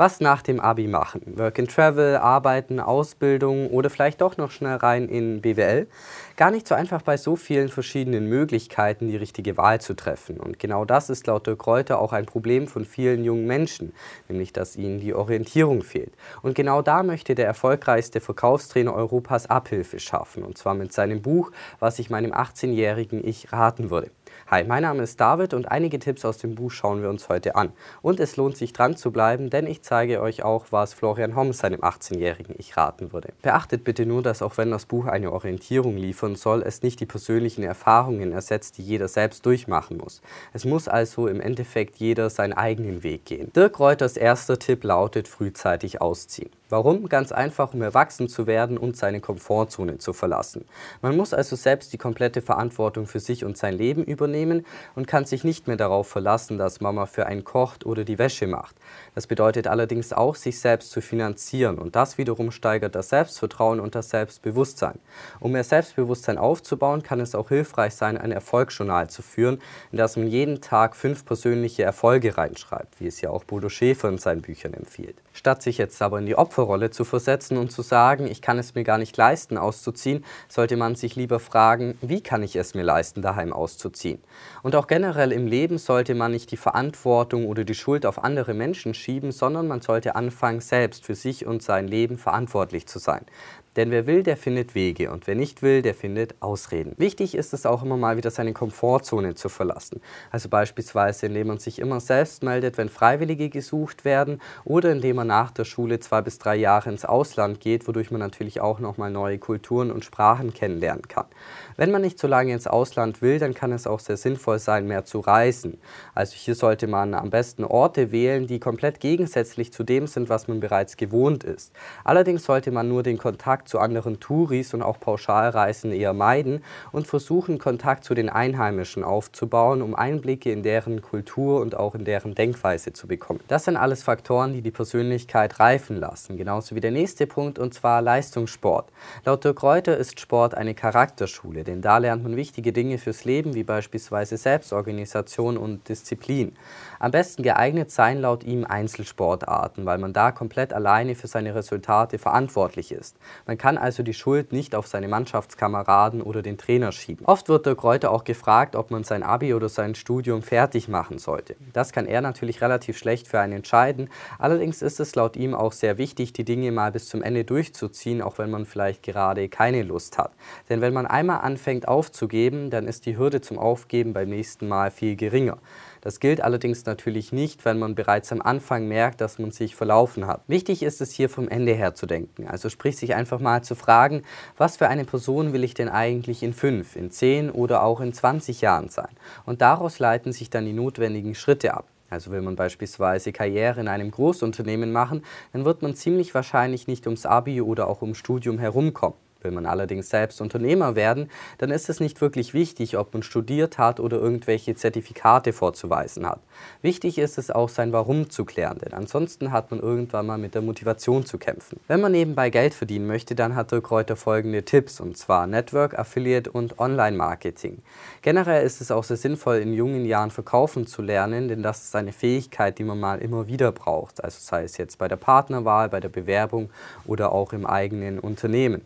Was nach dem Abi machen? Work and Travel, Arbeiten, Ausbildung oder vielleicht doch noch schnell rein in BWL? Gar nicht so einfach bei so vielen verschiedenen Möglichkeiten die richtige Wahl zu treffen. Und genau das ist laut Dirk Reuter auch ein Problem von vielen jungen Menschen, nämlich dass ihnen die Orientierung fehlt. Und genau da möchte der erfolgreichste Verkaufstrainer Europas Abhilfe schaffen. Und zwar mit seinem Buch, was ich meinem 18-jährigen Ich raten würde. Hi, mein Name ist David und einige Tipps aus dem Buch schauen wir uns heute an. Und es lohnt sich dran zu bleiben, denn ich zeige euch auch, was Florian Homm seinem 18-jährigen Ich raten würde. Beachtet bitte nur, dass auch wenn das Buch eine Orientierung liefern soll, es nicht die persönlichen Erfahrungen ersetzt, die jeder selbst durchmachen muss. Es muss also im Endeffekt jeder seinen eigenen Weg gehen. Dirk Reuters erster Tipp lautet frühzeitig ausziehen. Warum? Ganz einfach, um erwachsen zu werden und seine Komfortzone zu verlassen. Man muss also selbst die komplette Verantwortung für sich und sein Leben übernehmen und kann sich nicht mehr darauf verlassen, dass Mama für einen kocht oder die Wäsche macht. Das bedeutet allerdings auch, sich selbst zu finanzieren und das wiederum steigert das Selbstvertrauen und das Selbstbewusstsein. Um mehr Selbstbewusstsein aufzubauen, kann es auch hilfreich sein, ein Erfolgsjournal zu führen, in das man jeden Tag fünf persönliche Erfolge reinschreibt, wie es ja auch Bodo Schäfer in seinen Büchern empfiehlt. Statt sich jetzt aber in die Opfer Opferrolle zu versetzen und zu sagen, ich kann es mir gar nicht leisten, auszuziehen, sollte man sich lieber fragen, wie kann ich es mir leisten, daheim auszuziehen. Und auch generell im Leben sollte man nicht die Verantwortung oder die Schuld auf andere Menschen schieben, sondern man sollte anfangen, selbst für sich und sein Leben verantwortlich zu sein. Denn wer will, der findet Wege und wer nicht will, der findet Ausreden. Wichtig ist es auch immer mal wieder seine Komfortzone zu verlassen. Also beispielsweise indem man sich immer selbst meldet, wenn Freiwillige gesucht werden oder indem man nach der Schule zwei bis drei Jahre ins Ausland geht, wodurch man natürlich auch nochmal neue Kulturen und Sprachen kennenlernen kann. Wenn man nicht so lange ins Ausland will, dann kann es auch sehr sinnvoll sein, mehr zu reisen. Also hier sollte man am besten Orte wählen, die komplett gegensätzlich zu dem sind, was man bereits gewohnt ist. Allerdings sollte man nur den Kontakt Kontakt zu anderen Touris und auch Pauschalreisen eher meiden und versuchen, Kontakt zu den Einheimischen aufzubauen, um Einblicke in deren Kultur und auch in deren Denkweise zu bekommen. Das sind alles Faktoren, die die Persönlichkeit reifen lassen, genauso wie der nächste Punkt, und zwar Leistungssport. Laut Dirk Reuter ist Sport eine Charakterschule, denn da lernt man wichtige Dinge fürs Leben, wie beispielsweise Selbstorganisation und Disziplin. Am besten geeignet seien laut ihm Einzelsportarten, weil man da komplett alleine für seine Resultate verantwortlich ist. Man kann also die Schuld nicht auf seine Mannschaftskameraden oder den Trainer schieben. Oft wird der Kräuter auch gefragt, ob man sein Abi oder sein Studium fertig machen sollte. Das kann er natürlich relativ schlecht für einen entscheiden. Allerdings ist es laut ihm auch sehr wichtig, die Dinge mal bis zum Ende durchzuziehen, auch wenn man vielleicht gerade keine Lust hat. Denn wenn man einmal anfängt aufzugeben, dann ist die Hürde zum Aufgeben beim nächsten Mal viel geringer. Das gilt allerdings natürlich nicht, wenn man bereits am Anfang merkt, dass man sich verlaufen hat. Wichtig ist es hier vom Ende her zu denken. Also sprich sich einfach mal zu fragen, was für eine Person will ich denn eigentlich in fünf, in zehn oder auch in 20 Jahren sein? Und daraus leiten sich dann die notwendigen Schritte ab. Also will man beispielsweise Karriere in einem Großunternehmen machen, dann wird man ziemlich wahrscheinlich nicht ums Abi oder auch ums Studium herumkommen. Will man allerdings selbst Unternehmer werden, dann ist es nicht wirklich wichtig, ob man studiert hat oder irgendwelche Zertifikate vorzuweisen hat. Wichtig ist es auch, sein Warum zu klären, denn ansonsten hat man irgendwann mal mit der Motivation zu kämpfen. Wenn man nebenbei Geld verdienen möchte, dann hat Dirk Reuter folgende Tipps, und zwar Network, Affiliate und Online-Marketing. Generell ist es auch sehr sinnvoll, in jungen Jahren verkaufen zu lernen, denn das ist eine Fähigkeit, die man mal immer wieder braucht, also sei es jetzt bei der Partnerwahl, bei der Bewerbung oder auch im eigenen Unternehmen.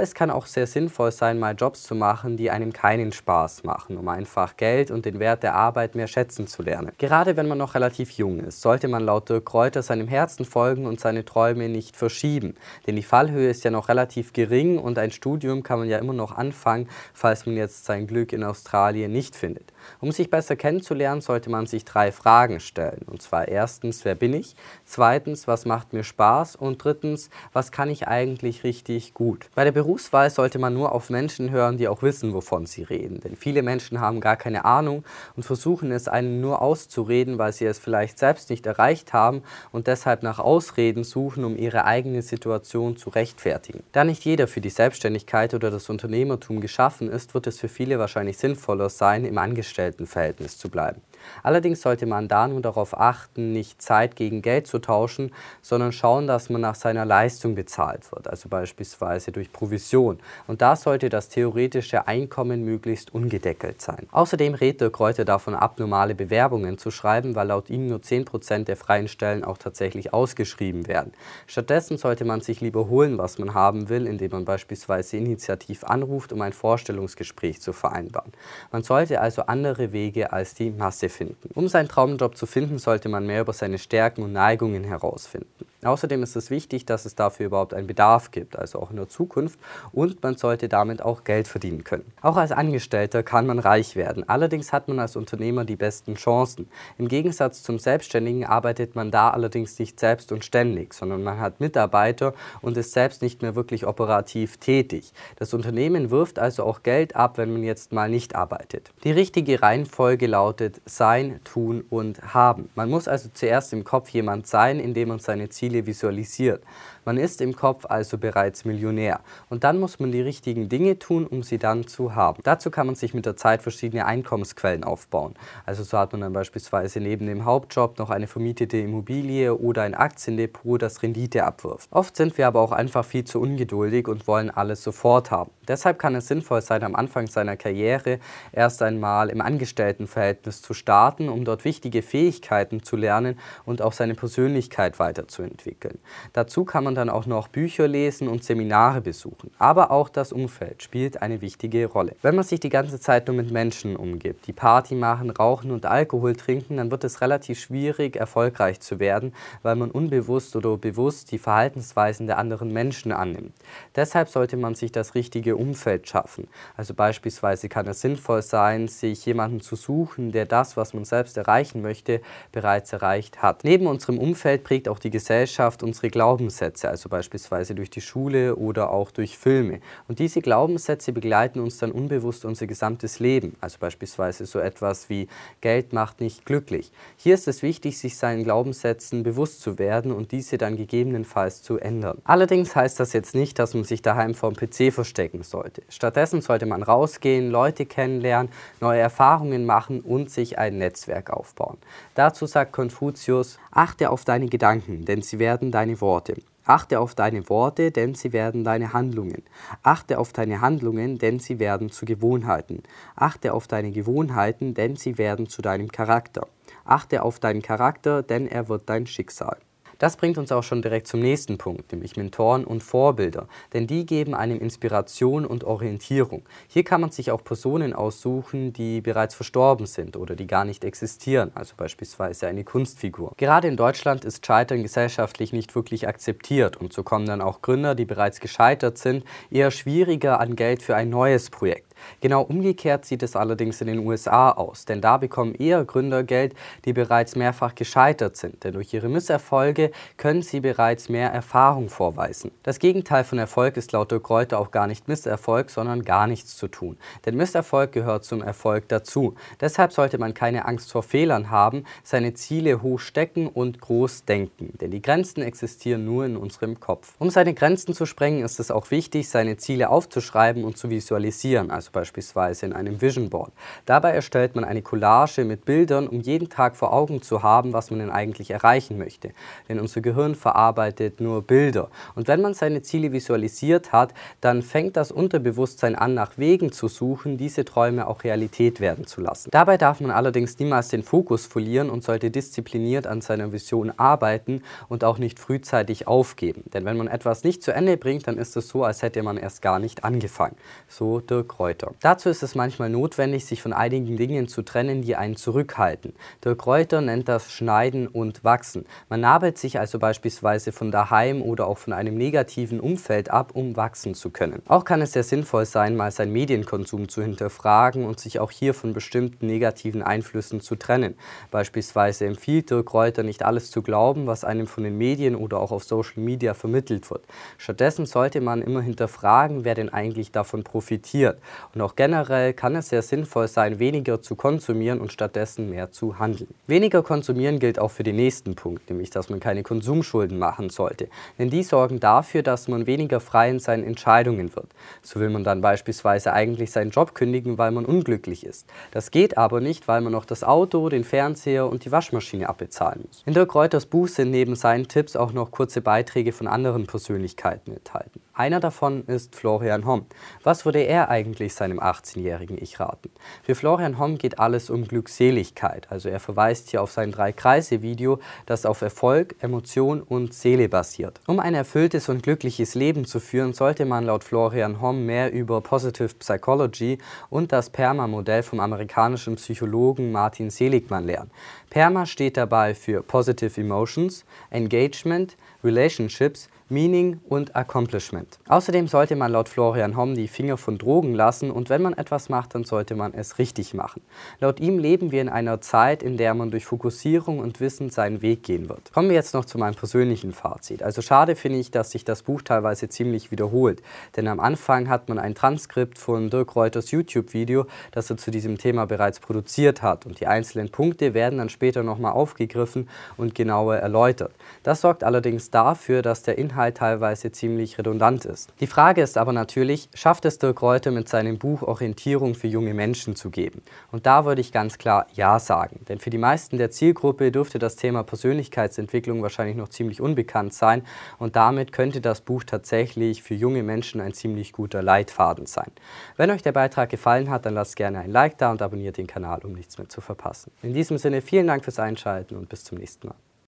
Es kann auch sehr sinnvoll sein, mal Jobs zu machen, die einem keinen Spaß machen, um einfach Geld und den Wert der Arbeit mehr schätzen zu lernen. Gerade wenn man noch relativ jung ist, sollte man laut Dirk Kräuter seinem Herzen folgen und seine Träume nicht verschieben. Denn die Fallhöhe ist ja noch relativ gering und ein Studium kann man ja immer noch anfangen, falls man jetzt sein Glück in Australien nicht findet. Um sich besser kennenzulernen, sollte man sich drei Fragen stellen. Und zwar erstens, wer bin ich? Zweitens, was macht mir Spaß? Und drittens, was kann ich eigentlich richtig gut? Bei der Berufswahl sollte man nur auf Menschen hören, die auch wissen, wovon sie reden. Denn viele Menschen haben gar keine Ahnung und versuchen es einem nur auszureden, weil sie es vielleicht selbst nicht erreicht haben und deshalb nach Ausreden suchen, um ihre eigene Situation zu rechtfertigen. Da nicht jeder für die Selbstständigkeit oder das Unternehmertum geschaffen ist, wird es für viele wahrscheinlich sinnvoller sein, im Angestelltenverhältnis zu bleiben. Allerdings sollte man da nur darauf achten, nicht Zeit gegen Geld zu tauschen, sondern schauen, dass man nach seiner Leistung bezahlt wird, also beispielsweise durch Provision. Und da sollte das theoretische Einkommen möglichst ungedeckelt sein. Außerdem rät der Kräuter davon ab, normale Bewerbungen zu schreiben, weil laut ihm nur 10% der freien Stellen auch tatsächlich ausgeschrieben werden. Stattdessen sollte man sich lieber holen, was man haben will, indem man beispielsweise initiativ anruft, um ein Vorstellungsgespräch zu vereinbaren. Man sollte also andere Wege als die Masse finden. Um seinen Traumjob zu finden, sollte man mehr über seine Stärken und Neigungen herausfinden. Außerdem ist es wichtig, dass es dafür überhaupt einen Bedarf gibt, also auch in der Zukunft, und man sollte damit auch Geld verdienen können. Auch als Angestellter kann man reich werden, allerdings hat man als Unternehmer die besten Chancen. Im Gegensatz zum Selbstständigen arbeitet man da allerdings nicht selbst und ständig, sondern man hat Mitarbeiter und ist selbst nicht mehr wirklich operativ tätig. Das Unternehmen wirft also auch Geld ab, wenn man jetzt mal nicht arbeitet. Die richtige Reihenfolge lautet Sein, Tun und Haben. Man muss also zuerst im Kopf jemand sein, indem man seine Ziele Ziele visualisiert. Man ist im Kopf also bereits Millionär. Und dann muss man die richtigen Dinge tun, um sie dann zu haben. Dazu kann man sich mit der Zeit verschiedene Einkommensquellen aufbauen. Also so hat man dann beispielsweise neben dem Hauptjob noch eine vermietete Immobilie oder ein Aktiendepot, das Rendite abwirft. Oft sind wir aber auch einfach viel zu ungeduldig und wollen alles sofort haben. Deshalb kann es sinnvoll sein, am Anfang seiner Karriere erst einmal im Angestelltenverhältnis zu starten, um dort wichtige Fähigkeiten zu lernen und auch seine Persönlichkeit weiterzuentwickeln. Dazu kann man man dann auch noch Bücher lesen und Seminare besuchen. Aber auch das Umfeld spielt eine wichtige Rolle. Wenn man sich die ganze Zeit nur mit Menschen umgibt, die Party machen, rauchen und Alkohol trinken, dann wird es relativ schwierig, erfolgreich zu werden, weil man unbewusst oder bewusst die Verhaltensweisen der anderen Menschen annimmt. Deshalb sollte man sich das richtige Umfeld schaffen. Also beispielsweise kann es sinnvoll sein, sich jemanden zu suchen, der das, was man selbst erreichen möchte, bereits erreicht hat. Neben unserem Umfeld prägt auch die Gesellschaft unsere Glaubenssätze. Glaubenssätze, also beispielsweise durch die Schule oder auch durch Filme. Und diese Glaubenssätze begleiten uns dann unbewusst unser gesamtes Leben, also beispielsweise so etwas wie Geld macht nicht glücklich. Hier ist es wichtig, sich seinen Glaubenssätzen bewusst zu werden und diese dann gegebenenfalls zu ändern. Allerdings heißt das jetzt nicht, dass man sich daheim vor dem PC verstecken sollte. Stattdessen sollte man rausgehen, Leute kennenlernen, neue Erfahrungen machen und sich ein Netzwerk aufbauen. Dazu sagt Konfuzius, achte auf deine Gedanken, denn sie werden deine Worte. Achte auf deine Worte, denn sie werden deine Handlungen. Achte auf deine Handlungen, denn sie werden zu Gewohnheiten. Achte auf deine Gewohnheiten, denn sie werden zu deinem Charakter. Achte auf deinen Charakter, denn er wird dein Schicksal. Das bringt uns auch schon direkt zum nächsten Punkt, nämlich Mentoren und Vorbilder, denn die geben einem Inspiration und Orientierung. Hier kann man sich auch Personen aussuchen, die bereits verstorben sind oder die gar nicht existieren, also beispielsweise eine Kunstfigur. Gerade in Deutschland ist Scheitern gesellschaftlich nicht wirklich akzeptiert und so kommen dann auch Gründer, die bereits gescheitert sind, eher schwieriger an Geld für ein neues Projekt. Genau umgekehrt sieht es allerdings in den USA aus, denn da bekommen eher Gründer Geld, die bereits mehrfach gescheitert sind, denn durch ihre Misserfolge können sie bereits mehr Erfahrung vorweisen. Das Gegenteil von Erfolg ist laut Dirk Reuter auch gar nicht Misserfolg, sondern gar nichts zu tun, denn Misserfolg gehört zum Erfolg dazu. Deshalb sollte man keine Angst vor Fehlern haben, seine Ziele hoch stecken und groß denken, denn die Grenzen existieren nur in unserem Kopf. Um seine Grenzen zu sprengen, ist es auch wichtig, seine Ziele aufzuschreiben und zu visualisieren, also beispielsweise in einem Vision Board. Dabei erstellt man eine Collage mit Bildern, um jeden Tag vor Augen zu haben, was man denn eigentlich erreichen möchte. Denn unser Gehirn verarbeitet nur Bilder. Und wenn man seine Ziele visualisiert hat, dann fängt das Unterbewusstsein an, nach Wegen zu suchen, diese Träume auch Realität werden zu lassen. Dabei darf man allerdings niemals den Fokus verlieren und sollte diszipliniert an seiner Vision arbeiten und auch nicht frühzeitig aufgeben. Denn wenn man etwas nicht zu Ende bringt, dann ist es so, als hätte man erst gar nicht angefangen. So Dirk Reuter. Kräuter. Dazu ist es manchmal notwendig, sich von einigen Dingen zu trennen, die einen zurückhalten. Der Kräuter nennt das Schneiden und Wachsen. Man nabelt sich also beispielsweise von daheim oder auch von einem negativen Umfeld ab, um wachsen zu können. Auch kann es sehr sinnvoll sein, mal seinen Medienkonsum zu hinterfragen und sich auch hier von bestimmten negativen Einflüssen zu trennen. Beispielsweise empfiehlt der Kräuter nicht alles zu glauben, was einem von den Medien oder auch auf Social Media vermittelt wird. Stattdessen sollte man immer hinterfragen, wer denn eigentlich davon profitiert Und auch generell kann es sehr sinnvoll sein, weniger zu konsumieren und stattdessen mehr zu handeln. Weniger konsumieren gilt auch für den nächsten Punkt, nämlich dass man keine Konsumschulden machen sollte. Denn die sorgen dafür, dass man weniger frei in seinen Entscheidungen wird. So will man dann beispielsweise eigentlich seinen Job kündigen, weil man unglücklich ist. Das geht aber nicht, weil man noch das Auto, den Fernseher und die Waschmaschine abbezahlen muss. In Dirk Reuters Buch sind neben seinen Tipps auch noch kurze Beiträge von anderen Persönlichkeiten enthalten. Einer davon ist Florian Homm. Was würde er eigentlich seinem 18-jährigen Ich raten? Für Florian Homm geht alles um Glückseligkeit. Also er verweist hier auf sein Drei-Kreise-Video, das auf Erfolg, Emotion und Seele basiert. Um ein erfülltes und glückliches Leben zu führen, sollte man laut Florian Homm mehr über Positive Psychology und das PERMA-Modell vom amerikanischen Psychologen Martin Seligmann lernen. PERMA steht dabei für Positive Emotions, Engagement, Relationships, Meaning und Accomplishment. Außerdem sollte man laut Florian Homm die Finger von Drogen lassen und wenn man etwas macht, dann sollte man es richtig machen. Laut ihm leben wir in einer Zeit, in der man durch Fokussierung und Wissen seinen Weg gehen wird. Kommen wir jetzt noch zu meinem persönlichen Fazit. Also schade finde ich, dass sich das Buch teilweise ziemlich wiederholt, denn am Anfang hat man ein Transkript von Dirk Reuters YouTube-Video, das er zu diesem Thema bereits produziert hat und die einzelnen Punkte werden dann später nochmal aufgegriffen und genauer erläutert. Das sorgt allerdings dafür, dass der Inhalt Inhalt teilweise ziemlich redundant ist. Die Frage ist aber natürlich, schafft es Dirk Reuter mit seinem Buch Orientierung für junge Menschen zu geben? Und da würde ich ganz klar Ja sagen, denn für die meisten der Zielgruppe dürfte das Thema Persönlichkeitsentwicklung wahrscheinlich noch ziemlich unbekannt sein und damit könnte das Buch tatsächlich für junge Menschen ein ziemlich guter Leitfaden sein. Wenn euch der Beitrag gefallen hat, dann lasst gerne ein Like da und abonniert den Kanal, um nichts mehr zu verpassen. In diesem Sinne vielen Dank fürs Einschalten und bis zum nächsten Mal.